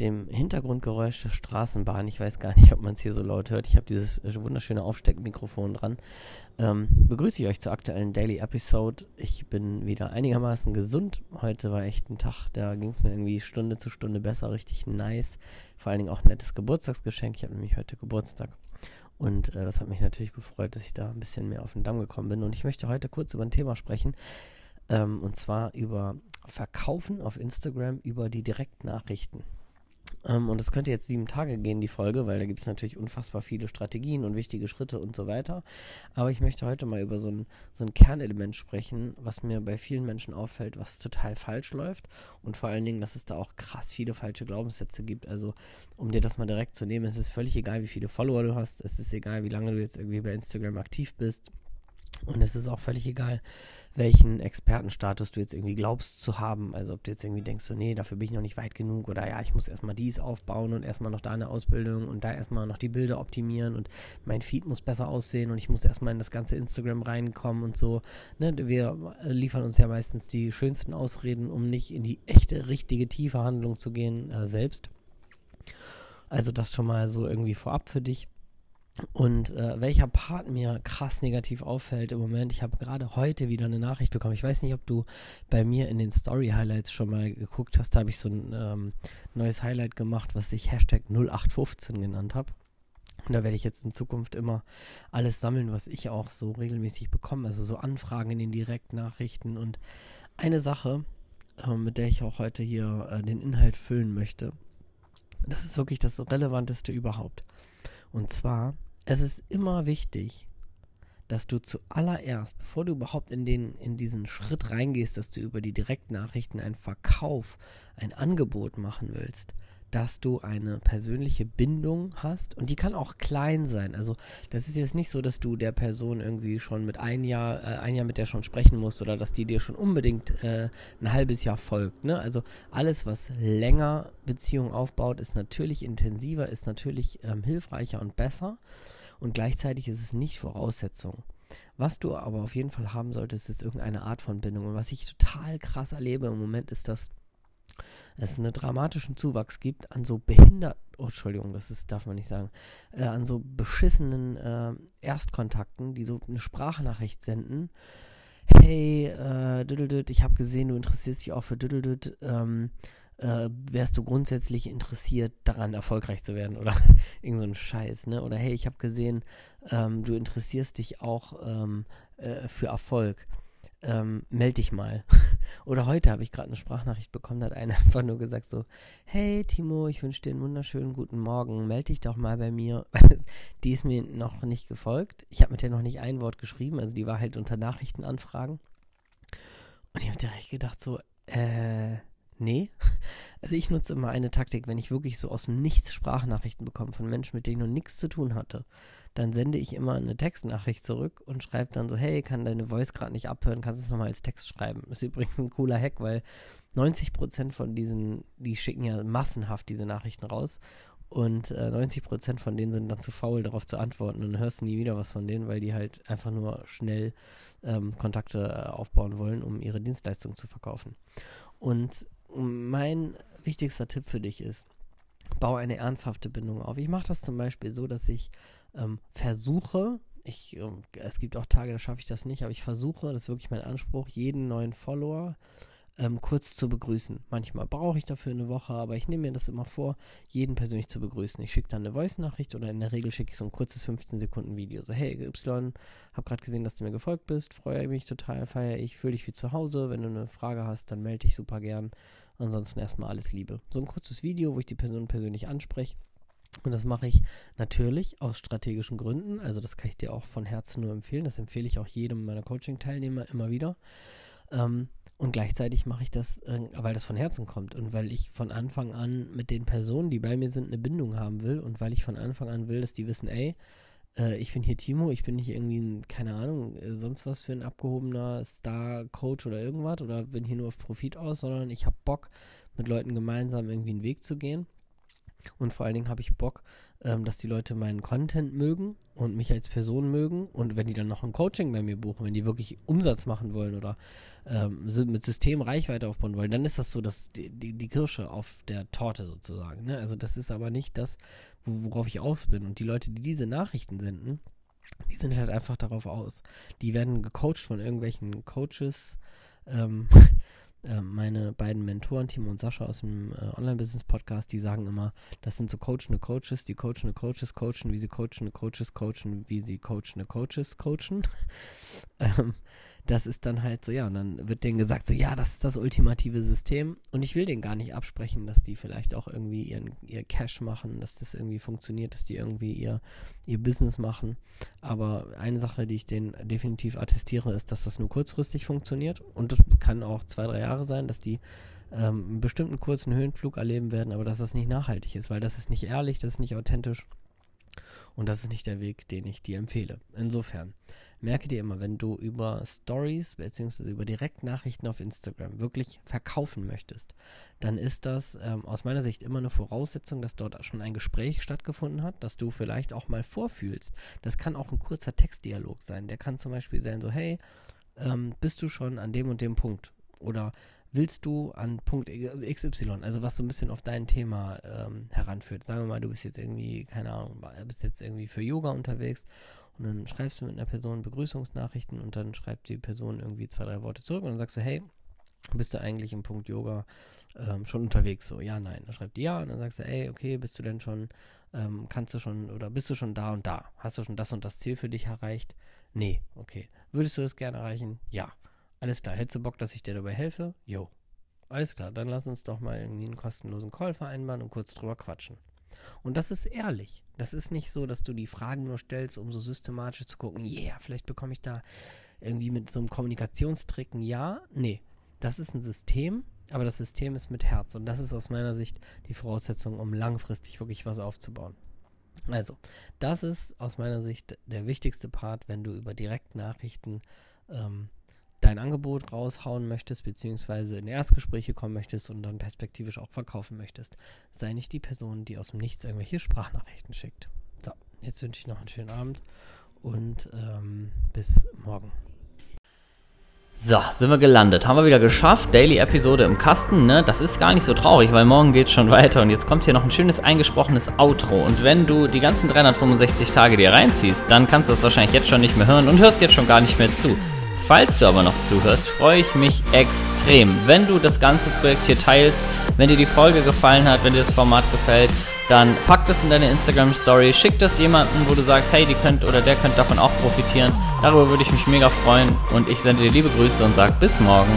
dem Hintergrundgeräusch der Straßenbahn. Ich weiß gar nicht, ob man es hier so laut hört. Ich habe dieses äh, wunderschöne Aufsteckmikrofon dran. Ähm, begrüße ich euch zur aktuellen Daily Episode. Ich bin wieder einigermaßen gesund. Heute war echt ein Tag, da ging es mir irgendwie Stunde zu Stunde besser. Richtig nice. Vor allen Dingen auch ein nettes Geburtstagsgeschenk. Ich habe nämlich heute Geburtstag. Und äh, das hat mich natürlich gefreut, dass ich da ein bisschen mehr auf den Damm gekommen bin. Und ich möchte heute kurz über ein Thema sprechen. Ähm, und zwar über Verkaufen auf Instagram über die Direktnachrichten. Ähm, und das könnte jetzt sieben Tage gehen, die Folge, weil da gibt es natürlich unfassbar viele Strategien und wichtige Schritte und so weiter. Aber ich möchte heute mal über so ein, so ein Kernelement sprechen, was mir bei vielen Menschen auffällt, was total falsch läuft. Und vor allen Dingen, dass es da auch krass viele falsche Glaubenssätze gibt. Also, um dir das mal direkt zu nehmen, es ist völlig egal, wie viele Follower du hast. Es ist egal, wie lange du jetzt irgendwie bei Instagram aktiv bist. Und es ist auch völlig egal, welchen Expertenstatus du jetzt irgendwie glaubst zu haben. Also ob du jetzt irgendwie denkst, so, nee, dafür bin ich noch nicht weit genug oder ja, ich muss erstmal dies aufbauen und erstmal noch da eine Ausbildung und da erstmal noch die Bilder optimieren und mein Feed muss besser aussehen und ich muss erstmal in das ganze Instagram reinkommen und so. Ne? Wir liefern uns ja meistens die schönsten Ausreden, um nicht in die echte, richtige, tiefe Handlung zu gehen äh, selbst. Also das schon mal so irgendwie vorab für dich. Und äh, welcher Part mir krass negativ auffällt im Moment, ich habe gerade heute wieder eine Nachricht bekommen. Ich weiß nicht, ob du bei mir in den Story Highlights schon mal geguckt hast. Da habe ich so ein ähm, neues Highlight gemacht, was ich Hashtag 0815 genannt habe. Und da werde ich jetzt in Zukunft immer alles sammeln, was ich auch so regelmäßig bekomme. Also so Anfragen in den Direktnachrichten. Und eine Sache, äh, mit der ich auch heute hier äh, den Inhalt füllen möchte, das ist wirklich das Relevanteste überhaupt. Und zwar es ist immer wichtig, dass du zuallererst, bevor du überhaupt in, den, in diesen Schritt reingehst, dass du über die Direktnachrichten einen Verkauf, ein Angebot machen willst, dass du eine persönliche Bindung hast und die kann auch klein sein. Also das ist jetzt nicht so, dass du der Person irgendwie schon mit ein Jahr, äh, ein Jahr mit der schon sprechen musst oder dass die dir schon unbedingt äh, ein halbes Jahr folgt. Ne? Also alles, was länger Beziehungen aufbaut, ist natürlich intensiver, ist natürlich ähm, hilfreicher und besser und gleichzeitig ist es nicht Voraussetzung. Was du aber auf jeden Fall haben solltest, ist irgendeine Art von Bindung. Und was ich total krass erlebe im Moment, ist, dass es einen dramatischen Zuwachs gibt an so behinderten, oh, Entschuldigung, das ist, darf man nicht sagen, äh, an so beschissenen äh, Erstkontakten, die so eine Sprachnachricht senden. Hey, äh, ich habe gesehen, du interessierst dich auch für Düdeldüd. Ähm, äh, wärst du grundsätzlich interessiert daran, erfolgreich zu werden oder irgend so ein Scheiß, ne? Oder hey, ich habe gesehen, ähm, du interessierst dich auch ähm, äh, für Erfolg. Ähm, meld dich mal. oder heute habe ich gerade eine Sprachnachricht bekommen, da hat einer einfach nur gesagt so, hey Timo, ich wünsche dir einen wunderschönen guten Morgen, meld dich doch mal bei mir. die ist mir noch nicht gefolgt. Ich habe mit der noch nicht ein Wort geschrieben, also die war halt unter Nachrichtenanfragen. Und ich habe direkt gedacht so, äh, Nee. Also ich nutze immer eine Taktik, wenn ich wirklich so aus dem Nichts Sprachnachrichten bekomme von Menschen, mit denen ich noch nichts zu tun hatte, dann sende ich immer eine Textnachricht zurück und schreibe dann so, hey, kann deine Voice gerade nicht abhören, kannst du es nochmal als Text schreiben. Ist übrigens ein cooler Hack, weil 90% von diesen, die schicken ja massenhaft diese Nachrichten raus und äh, 90% von denen sind dann zu faul, darauf zu antworten und hörst nie wieder was von denen, weil die halt einfach nur schnell ähm, Kontakte äh, aufbauen wollen, um ihre Dienstleistung zu verkaufen. Und mein wichtigster Tipp für dich ist, baue eine ernsthafte Bindung auf. Ich mache das zum Beispiel so, dass ich ähm, versuche, ich, ähm, es gibt auch Tage, da schaffe ich das nicht, aber ich versuche, das ist wirklich mein Anspruch, jeden neuen Follower ähm, kurz zu begrüßen. Manchmal brauche ich dafür eine Woche, aber ich nehme mir das immer vor, jeden persönlich zu begrüßen. Ich schicke dann eine Voice-Nachricht oder in der Regel schicke ich so ein kurzes 15-Sekunden-Video. So, hey Y, hab gerade gesehen, dass du mir gefolgt bist, freue mich total, feiere ich, fühle dich wie zu Hause. Wenn du eine Frage hast, dann melde dich super gern. Ansonsten erstmal alles Liebe. So ein kurzes Video, wo ich die Person persönlich anspreche. Und das mache ich natürlich aus strategischen Gründen. Also das kann ich dir auch von Herzen nur empfehlen. Das empfehle ich auch jedem meiner Coaching-Teilnehmer immer wieder. Ähm, und gleichzeitig mache ich das, äh, weil das von Herzen kommt und weil ich von Anfang an mit den Personen, die bei mir sind, eine Bindung haben will und weil ich von Anfang an will, dass die wissen, ey, äh, ich bin hier Timo, ich bin nicht irgendwie ein, keine Ahnung, äh, sonst was für ein abgehobener Star-Coach oder irgendwas oder bin hier nur auf Profit aus, sondern ich habe Bock, mit Leuten gemeinsam irgendwie einen Weg zu gehen. Und vor allen Dingen habe ich Bock, ähm, dass die Leute meinen Content mögen und mich als Person mögen. Und wenn die dann noch ein Coaching bei mir buchen, wenn die wirklich Umsatz machen wollen oder ähm, mit System Reichweite aufbauen wollen, dann ist das so dass die, die, die Kirsche auf der Torte sozusagen. Ne? Also das ist aber nicht das, worauf ich aus bin. Und die Leute, die diese Nachrichten senden, die sind halt einfach darauf aus. Die werden gecoacht von irgendwelchen Coaches. Ähm, äh, meine beiden Mentoren, Timo und Sascha aus dem äh, Online-Business-Podcast, die sagen immer, das sind so coachende Coaches, die coachende Coaches coachen, wie sie coachende Coaches coachen, wie sie coachende Coaches coachen. ähm, das ist dann halt so, ja, und dann wird denen gesagt, so, ja, das ist das ultimative System. Und ich will denen gar nicht absprechen, dass die vielleicht auch irgendwie ihren, ihr Cash machen, dass das irgendwie funktioniert, dass die irgendwie ihr, ihr Business machen. Aber eine Sache, die ich denen definitiv attestiere, ist, dass das nur kurzfristig funktioniert. Und das kann auch zwei, drei Jahre sein, dass die ähm, einen bestimmten kurzen Höhenflug erleben werden, aber dass das nicht nachhaltig ist, weil das ist nicht ehrlich, das ist nicht authentisch. Und das ist nicht der Weg, den ich dir empfehle. Insofern, merke dir immer, wenn du über Stories bzw. über Direktnachrichten auf Instagram wirklich verkaufen möchtest, dann ist das ähm, aus meiner Sicht immer eine Voraussetzung, dass dort schon ein Gespräch stattgefunden hat, dass du vielleicht auch mal vorfühlst. Das kann auch ein kurzer Textdialog sein. Der kann zum Beispiel sein, so, hey, ähm, bist du schon an dem und dem Punkt? Oder willst du an Punkt XY, also was so ein bisschen auf dein Thema ähm, heranführt. Sagen wir mal, du bist jetzt irgendwie, keine Ahnung, bist jetzt irgendwie für Yoga unterwegs und dann schreibst du mit einer Person Begrüßungsnachrichten und dann schreibt die Person irgendwie zwei, drei Worte zurück und dann sagst du, hey, bist du eigentlich im Punkt Yoga ähm, schon unterwegs? So, ja, nein. Dann schreibt die ja und dann sagst du, ey, okay, bist du denn schon, ähm, kannst du schon oder bist du schon da und da? Hast du schon das und das Ziel für dich erreicht? Nee, okay. Würdest du das gerne erreichen? Ja. Alles klar. Hättest du Bock, dass ich dir dabei helfe? Jo. Alles klar, dann lass uns doch mal irgendwie einen kostenlosen Call vereinbaren und kurz drüber quatschen. Und das ist ehrlich. Das ist nicht so, dass du die Fragen nur stellst, um so systematisch zu gucken, yeah, vielleicht bekomme ich da irgendwie mit so einem Kommunikationstrick ein Ja. Nee, das ist ein System, aber das System ist mit Herz. Und das ist aus meiner Sicht die Voraussetzung, um langfristig wirklich was aufzubauen. Also, das ist aus meiner Sicht der wichtigste Part, wenn du über Direktnachrichten ähm, dein Angebot raushauen möchtest, beziehungsweise in Erstgespräche kommen möchtest und dann perspektivisch auch verkaufen möchtest. Sei nicht die Person, die aus dem Nichts irgendwelche Sprachnachrichten schickt. So, jetzt wünsche ich noch einen schönen Abend und ähm, bis morgen. So, sind wir gelandet. Haben wir wieder geschafft. Daily-Episode im Kasten, ne? Das ist gar nicht so traurig, weil morgen geht schon weiter. Und jetzt kommt hier noch ein schönes eingesprochenes Outro. Und wenn du die ganzen 365 Tage dir reinziehst, dann kannst du das wahrscheinlich jetzt schon nicht mehr hören und hörst jetzt schon gar nicht mehr zu. Falls du aber noch zuhörst, freue ich mich extrem, wenn du das ganze Projekt hier teilst, wenn dir die Folge gefallen hat, wenn dir das Format gefällt, dann pack das in deine Instagram Story, schick das jemandem, wo du sagst, hey, die könnt oder der könnte davon auch profitieren. Darüber würde ich mich mega freuen und ich sende dir liebe Grüße und sag bis morgen.